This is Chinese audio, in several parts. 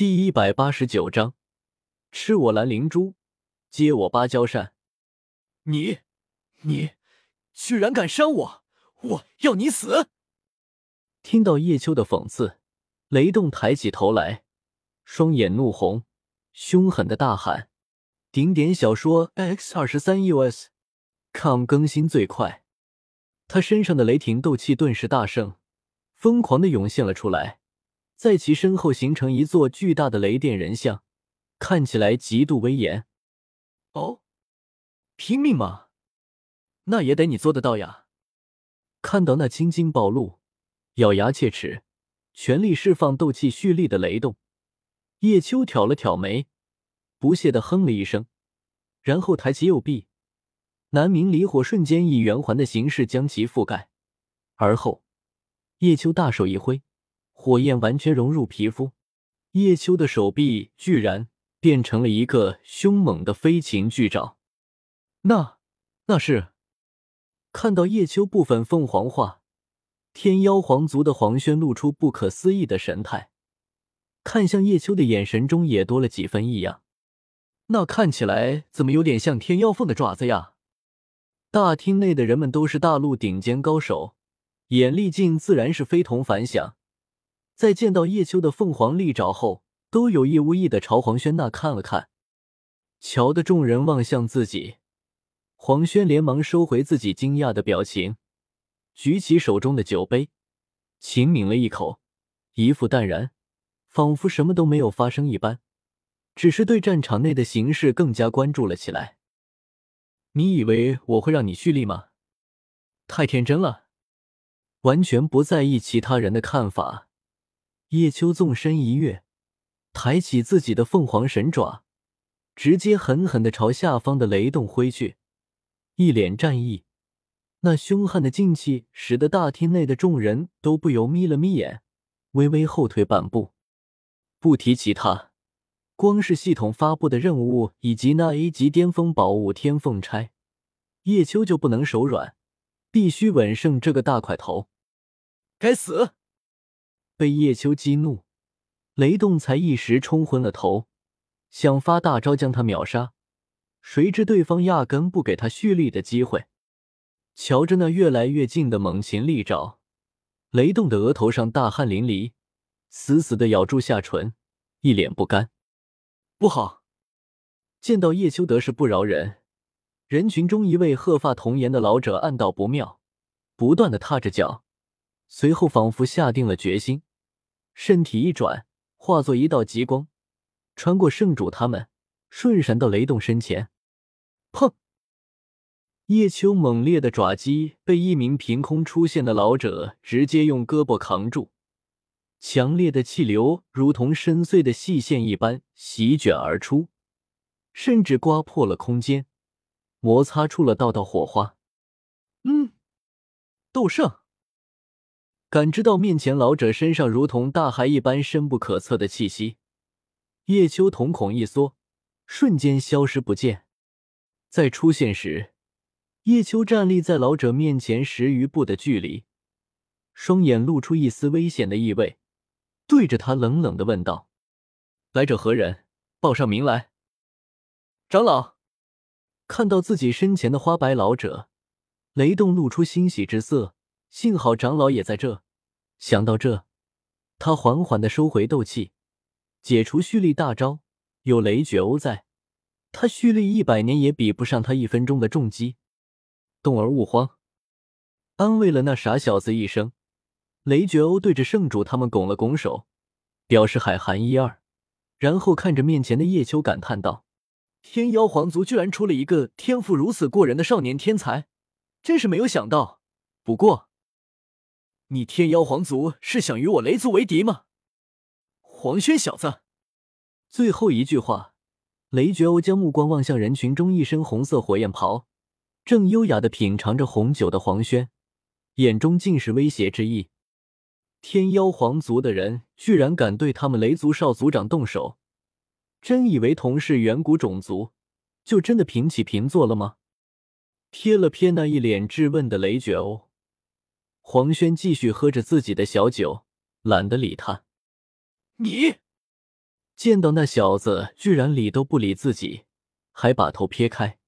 第一百八十九章，吃我蓝灵珠，接我芭蕉扇。你，你，居然敢伤我！我要你死！听到叶秋的讽刺，雷动抬起头来，双眼怒红，凶狠的大喊：“顶点小说 X 二十三 US，com 更新最快。”他身上的雷霆斗气顿时大盛，疯狂的涌现了出来。在其身后形成一座巨大的雷电人像，看起来极度威严。哦，拼命吗？那也得你做得到呀！看到那青筋暴露、咬牙切齿、全力释放斗气蓄力的雷动，叶秋挑了挑眉，不屑的哼了一声，然后抬起右臂，南明离火瞬间以圆环的形式将其覆盖，而后叶秋大手一挥。火焰完全融入皮肤，叶秋的手臂居然变成了一个凶猛的飞禽巨爪。那，那是看到叶秋部分凤凰化，天妖皇族的黄轩露出不可思议的神态，看向叶秋的眼神中也多了几分异样。那看起来怎么有点像天妖凤的爪子呀？大厅内的人们都是大陆顶尖高手，眼力劲自然是非同凡响。在见到叶秋的凤凰利爪后，都有意无意的朝黄轩那看了看。瞧得众人望向自己，黄轩连忙收回自己惊讶的表情，举起手中的酒杯，轻抿了一口，一副淡然，仿佛什么都没有发生一般，只是对战场内的形势更加关注了起来。你以为我会让你蓄力吗？太天真了，完全不在意其他人的看法。叶秋纵身一跃，抬起自己的凤凰神爪，直接狠狠的朝下方的雷动挥去，一脸战意。那凶悍的劲气使得大厅内的众人都不由眯了眯眼，微微后退半步。不提其他，光是系统发布的任务以及那 A 级巅峰宝物天凤钗，叶秋就不能手软，必须稳胜这个大块头。该死！被叶秋激怒，雷动才一时冲昏了头，想发大招将他秒杀，谁知对方压根不给他蓄力的机会。瞧着那越来越近的猛禽利爪，雷动的额头上大汗淋漓，死死的咬住下唇，一脸不甘。不好！见到叶秋得势不饶人，人群中一位鹤发童颜的老者暗道不妙，不断的踏着脚，随后仿佛下定了决心。身体一转，化作一道极光，穿过圣主他们，瞬闪到雷动身前。砰！叶秋猛烈的爪击被一名凭空出现的老者直接用胳膊扛住，强烈的气流如同深邃的细线一般席卷而出，甚至刮破了空间，摩擦出了道道火花。嗯，斗圣。感知到面前老者身上如同大海一般深不可测的气息，叶秋瞳孔一缩，瞬间消失不见。再出现时，叶秋站立在老者面前十余步的距离，双眼露出一丝危险的意味，对着他冷冷的问道：“来者何人？报上名来。”长老看到自己身前的花白老者，雷动露出欣喜之色。幸好长老也在这，想到这，他缓缓的收回斗气，解除蓄力大招。有雷绝欧在，他蓄力一百年也比不上他一分钟的重击。动儿勿慌，安慰了那傻小子一声。雷绝欧对着圣主他们拱了拱手，表示海涵一二，然后看着面前的叶秋感叹道：“天妖皇族居然出了一个天赋如此过人的少年天才，真是没有想到。不过……”你天妖皇族是想与我雷族为敌吗？黄轩小子！最后一句话，雷绝欧将目光望向人群中一身红色火焰袍、正优雅的品尝着红酒的黄轩，眼中尽是威胁之意。天妖皇族的人居然敢对他们雷族少族长动手，真以为同是远古种族，就真的平起平坐了吗？瞥了瞥那一脸质问的雷绝欧。黄轩继续喝着自己的小酒，懒得理他。你见到那小子居然理都不理自己，还把头撇开，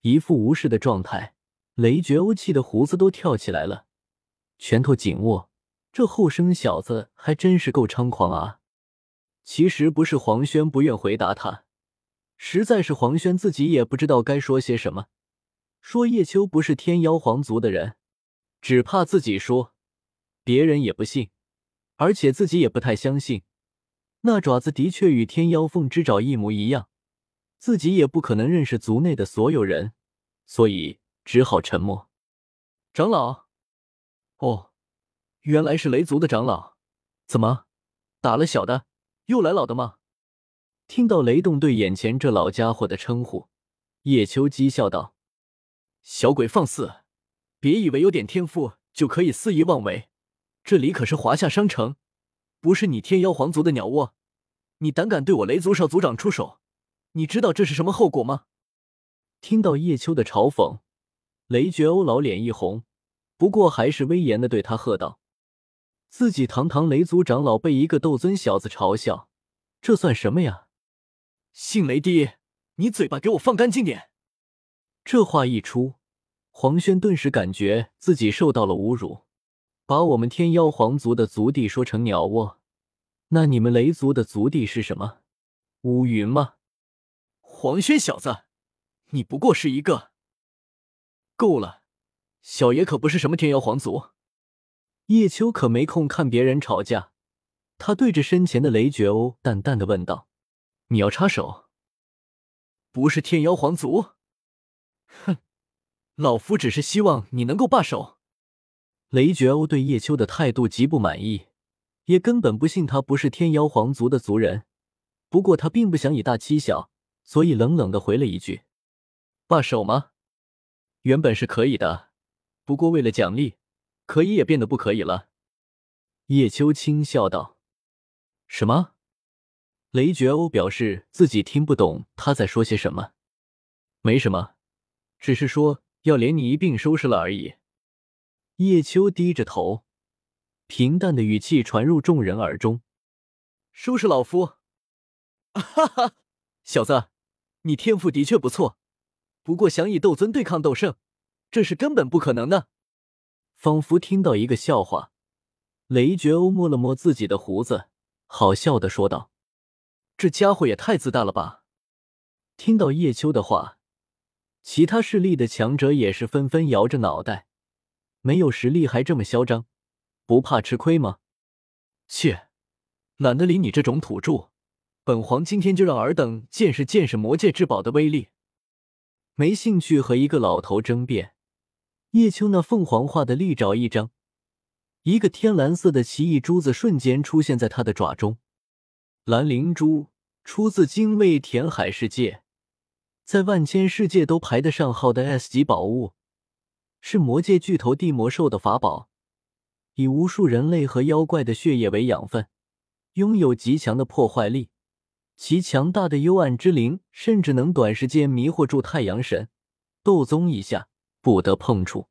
一副无视的状态，雷绝欧气的胡子都跳起来了，拳头紧握。这后生小子还真是够猖狂啊！其实不是黄轩不愿回答他，实在是黄轩自己也不知道该说些什么。说叶秋不是天妖皇族的人，只怕自己说，别人也不信，而且自己也不太相信。那爪子的确与天妖凤之爪一模一样，自己也不可能认识族内的所有人，所以只好沉默。长老，哦，原来是雷族的长老，怎么打了小的，又来老的吗？听到雷动对眼前这老家伙的称呼，叶秋讥笑道。小鬼放肆！别以为有点天赋就可以肆意妄为，这里可是华夏商城，不是你天妖皇族的鸟窝。你胆敢对我雷族少族长出手，你知道这是什么后果吗？听到叶秋的嘲讽，雷绝欧老脸一红，不过还是威严的对他喝道：“自己堂堂雷族长老被一个斗尊小子嘲笑，这算什么呀？”姓雷的，你嘴巴给我放干净点！这话一出，黄轩顿时感觉自己受到了侮辱，把我们天妖皇族的族地说成鸟窝，那你们雷族的族地是什么？乌云吗？黄轩小子，你不过是一个……够了，小爷可不是什么天妖皇族。叶秋可没空看别人吵架，他对着身前的雷绝欧淡淡的问道：“你要插手？不是天妖皇族？” 哼，老夫只是希望你能够罢手。雷绝欧对叶秋的态度极不满意，也根本不信他不是天妖皇族的族人。不过他并不想以大欺小，所以冷冷的回了一句：“罢手吗？原本是可以的，不过为了奖励，可以也变得不可以了。”叶秋轻笑道：“什么？”雷绝欧表示自己听不懂他在说些什么。没什么。只是说要连你一并收拾了而已。叶秋低着头，平淡的语气传入众人耳中：“收拾老夫？哈哈，小子，你天赋的确不错，不过想以斗尊对抗斗圣，这是根本不可能的。”仿佛听到一个笑话，雷绝欧摸了摸自己的胡子，好笑的说道：“这家伙也太自大了吧！”听到叶秋的话。其他势力的强者也是纷纷摇着脑袋，没有实力还这么嚣张，不怕吃亏吗？切，懒得理你这种土著，本皇今天就让尔等见识见识魔界至宝的威力。没兴趣和一个老头争辩。叶秋那凤凰化的利爪一张，一个天蓝色的奇异珠子瞬间出现在他的爪中。蓝灵珠出自精卫填海世界。在万千世界都排得上号的 S 级宝物，是魔界巨头地魔兽的法宝，以无数人类和妖怪的血液为养分，拥有极强的破坏力。其强大的幽暗之灵甚至能短时间迷惑住太阳神、斗宗以下，不得碰触，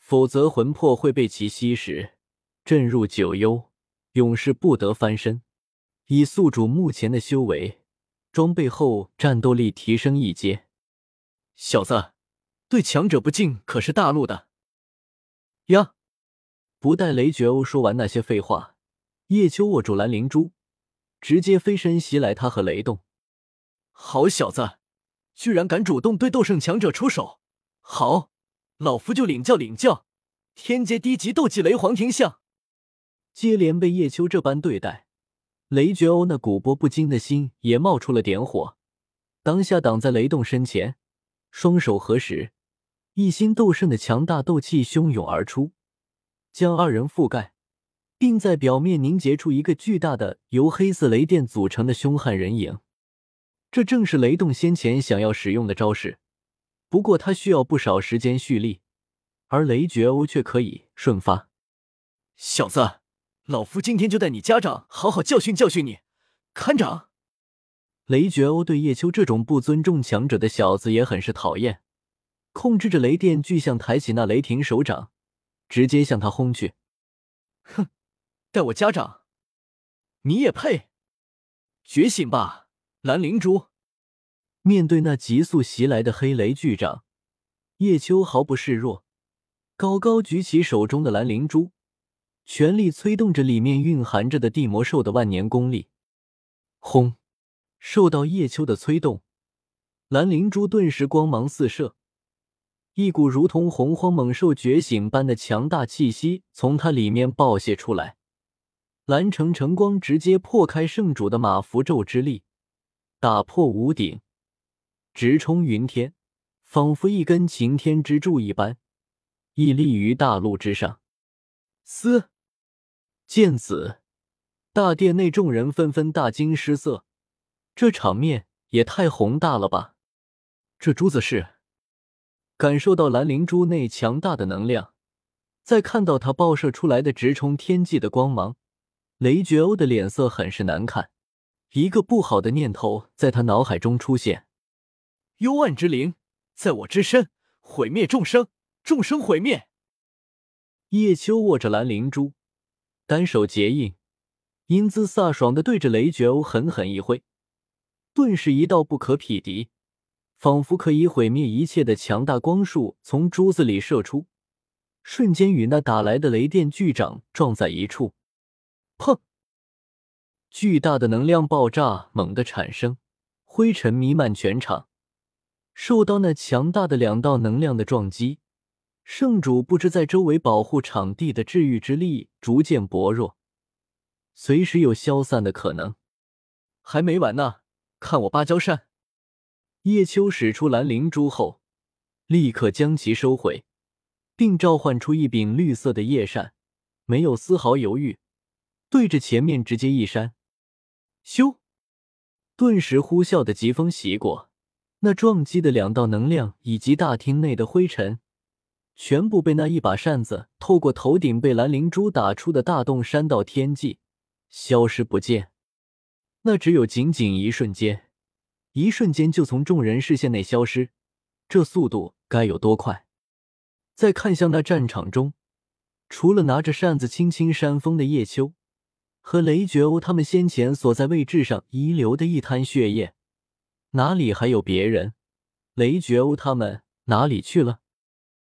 否则魂魄会被其吸食，震入九幽，永世不得翻身。以宿主目前的修为。装备后，战斗力提升一阶。小子，对强者不敬可是大陆的。呀！不待雷绝欧说完那些废话，叶秋握住蓝灵珠，直接飞身袭来。他和雷动，好小子，居然敢主动对斗圣强者出手！好，老夫就领教领教天阶低级斗技雷皇庭象。接连被叶秋这般对待。雷绝欧那古波不惊的心也冒出了点火，当下挡在雷动身前，双手合十，一心斗圣的强大斗气汹涌而出，将二人覆盖，并在表面凝结出一个巨大的由黑色雷电组成的凶悍人影。这正是雷动先前想要使用的招式，不过他需要不少时间蓄力，而雷绝欧却可以瞬发。小子！老夫今天就带你家长好好教训教训你，看掌！雷绝欧对叶秋这种不尊重强者的小子也很是讨厌，控制着雷电巨象抬起那雷霆手掌，直接向他轰去。哼，带我家长，你也配？觉醒吧，蓝灵珠！面对那急速袭来的黑雷巨掌，叶秋毫不示弱，高高举起手中的蓝灵珠，全力催动着里面蕴含着的地魔兽的万年功力。轰！受到叶秋的催动，蓝灵珠顿时光芒四射，一股如同洪荒猛兽觉醒般的强大气息从它里面爆泄出来。蓝橙橙光直接破开圣主的马符咒之力，打破屋顶，直冲云天，仿佛一根擎天之柱一般，屹立于大陆之上。嘶！见此，大殿内众人纷纷大惊失色，这场面也太宏大了吧！这珠子是感受到蓝灵珠内强大的能量，再看到它爆射出来的直冲天际的光芒。雷绝欧的脸色很是难看，一个不好的念头在他脑海中出现：幽暗之灵在我之身，毁灭众生，众生毁灭。叶秋握着蓝灵珠，单手结印，英姿飒爽的对着雷绝欧狠狠一挥，顿时一道不可匹敌，仿佛可以毁灭一切的强大光束从珠子里射出，瞬间与那打来的雷电巨掌撞在一处。砰！巨大的能量爆炸猛地产生，灰尘弥漫全场。受到那强大的两道能量的撞击，圣主不知在周围保护场地的治愈之力逐渐薄弱，随时有消散的可能。还没完呢，看我芭蕉扇！叶秋使出蓝灵珠后，立刻将其收回，并召唤出一柄绿色的叶扇，没有丝毫犹豫。对着前面直接一扇，咻！顿时呼啸的疾风袭过，那撞击的两道能量以及大厅内的灰尘，全部被那一把扇子透过头顶被蓝灵珠打出的大洞扇到天际，消失不见。那只有仅仅一瞬间，一瞬间就从众人视线内消失，这速度该有多快？再看向那战场中，除了拿着扇子轻轻扇风的叶秋。和雷绝欧他们先前所在位置上遗留的一滩血液，哪里还有别人？雷绝欧他们哪里去了？